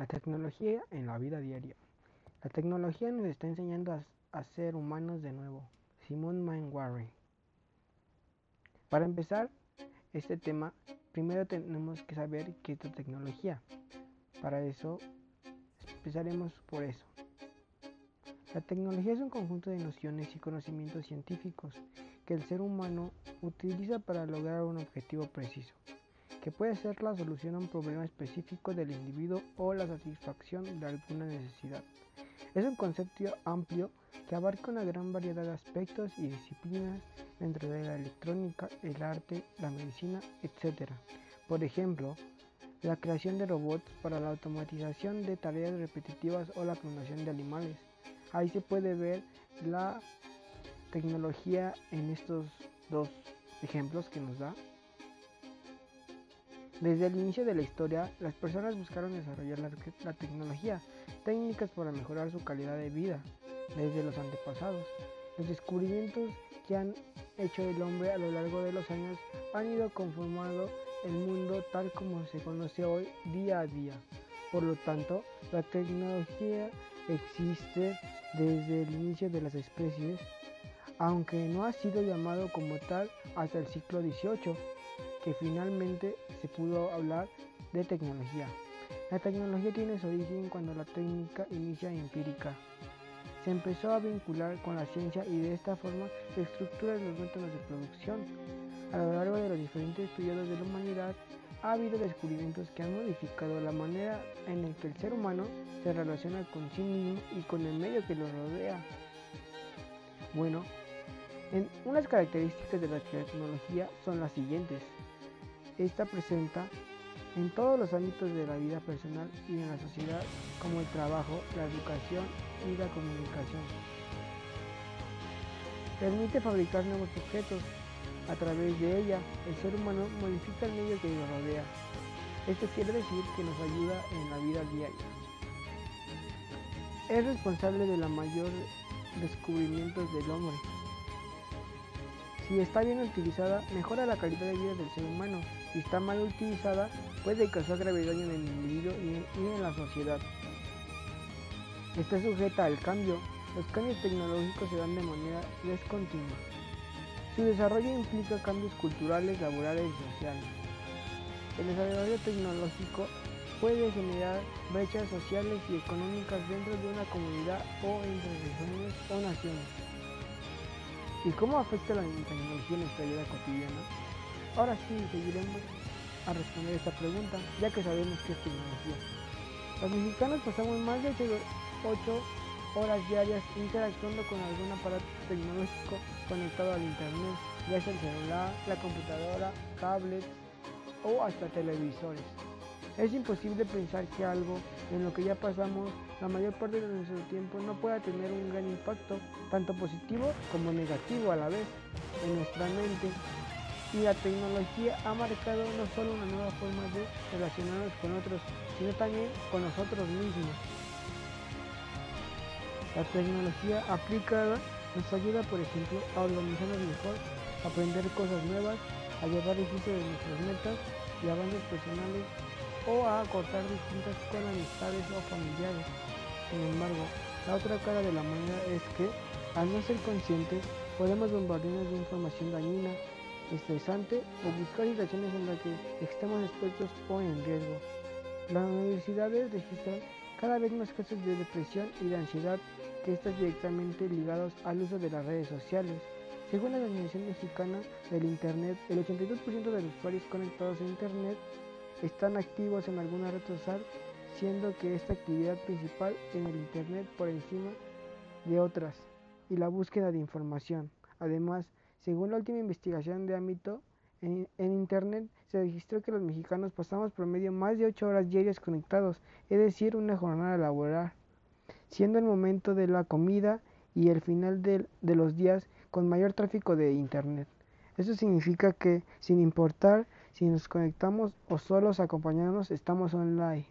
La tecnología en la vida diaria. La tecnología nos está enseñando a, ser humanos de nuevo. Simón Mainwaring. Para empezar este tema, primero tenemos que saber qué es la tecnología. Para eso, empezaremos por eso. La tecnología es un conjunto de nociones y conocimientos científicos que el ser humano utiliza para lograr un objetivo preciso que puede ser la solución a un problema específico del individuo o la satisfacción de alguna necesidad. Es un concepto amplio que abarca una gran variedad de aspectos y disciplinas dentro de la electrónica, el arte, la medicina, etc. Por ejemplo, la creación de robots para la automatización de tareas repetitivas o la clonación de animales. Ahí se puede ver la tecnología en estos dos ejemplos que nos da desde el inicio de la historia, las personas buscaron desarrollar la, tecnología, técnicas para mejorar su calidad de vida, desde los antepasados. Los descubrimientos que han hecho el hombre a lo largo de los años han ido conformando el mundo tal como se conoce hoy día a día. Por lo tanto, la tecnología existe desde el inicio de las especies, aunque no ha sido llamado como tal hasta el siglo XVIII que finalmente se pudo hablar de tecnología. La tecnología tiene su origen cuando la técnica inicia empírica. Se empezó a vincular con la ciencia y de esta forma se los métodos de producción. A lo largo de los diferentes periodos de la humanidad ha habido descubrimientos que han modificado la manera en la que el ser humano se relaciona con sí mismo y con el medio que lo rodea. Bueno, en unas características de la tecnología son las siguientes. Esta presenta en todos los ámbitos de la vida personal y en la sociedad como el trabajo, la educación y la comunicación. Permite fabricar nuevos objetos. A través de ella, el ser humano modifica el medio que lo rodea. Esto quiere decir que nos ayuda en la vida diaria. Es responsable de la mayor descubrimientos del hombre. Si está bien utilizada, mejora la calidad de vida del ser humano si está mal utilizada, puede causar grave daño en el individuo y en la sociedad. Está sujeta al cambio. Los cambios tecnológicos se dan de manera descontinua. Su desarrollo implica cambios culturales, laborales y sociales. El desarrollo tecnológico puede generar brechas sociales y económicas dentro de una comunidad o entre regiones o naciones. ¿Y cómo afecta la tecnología en nuestra vida cotidiana? Ahora sí, seguiremos a responder esta pregunta, ya que sabemos que es tecnología. Los mexicanos pasamos más de 8 horas diarias interactuando con algún aparato tecnológico conectado al internet, ya sea el celular, la computadora, tablets o hasta televisores. Es imposible pensar que algo en lo que ya pasamos la mayor parte de nuestro tiempo no pueda tener un gran impacto, tanto positivo como negativo a la vez, en nuestra mente y la tecnología ha marcado no solo una nueva forma de relacionarnos con otros, sino también con nosotros mismos. La tecnología aplicada nos ayuda, por ejemplo, a organizarnos mejor, a aprender cosas nuevas, a llevar registro de nuestras metas y avances personales o a acortar distintas con amistades o familiares. Sin embargo, la otra cara de la moneda es que, al no ser conscientes, podemos bombardearnos de información dañina estresante o buscar situaciones en las que estamos expuestos o en riesgo. Las universidades registran cada vez más casos de depresión y de ansiedad que están directamente ligados al uso de las redes sociales. Según la Organización Mexicana del Internet, el 82% de los usuarios conectados a Internet están activos en alguna red social, siendo que esta actividad principal en el Internet por encima de otras y la búsqueda de información. Además, según la última investigación de ámbito en, Internet, se registró que los mexicanos pasamos promedio más de 8 horas diarias conectados, es decir, una jornada laboral, siendo el momento de la comida y el final de, de los días con mayor tráfico de Internet. Eso significa que, sin importar si nos conectamos o solos acompañándonos, estamos online.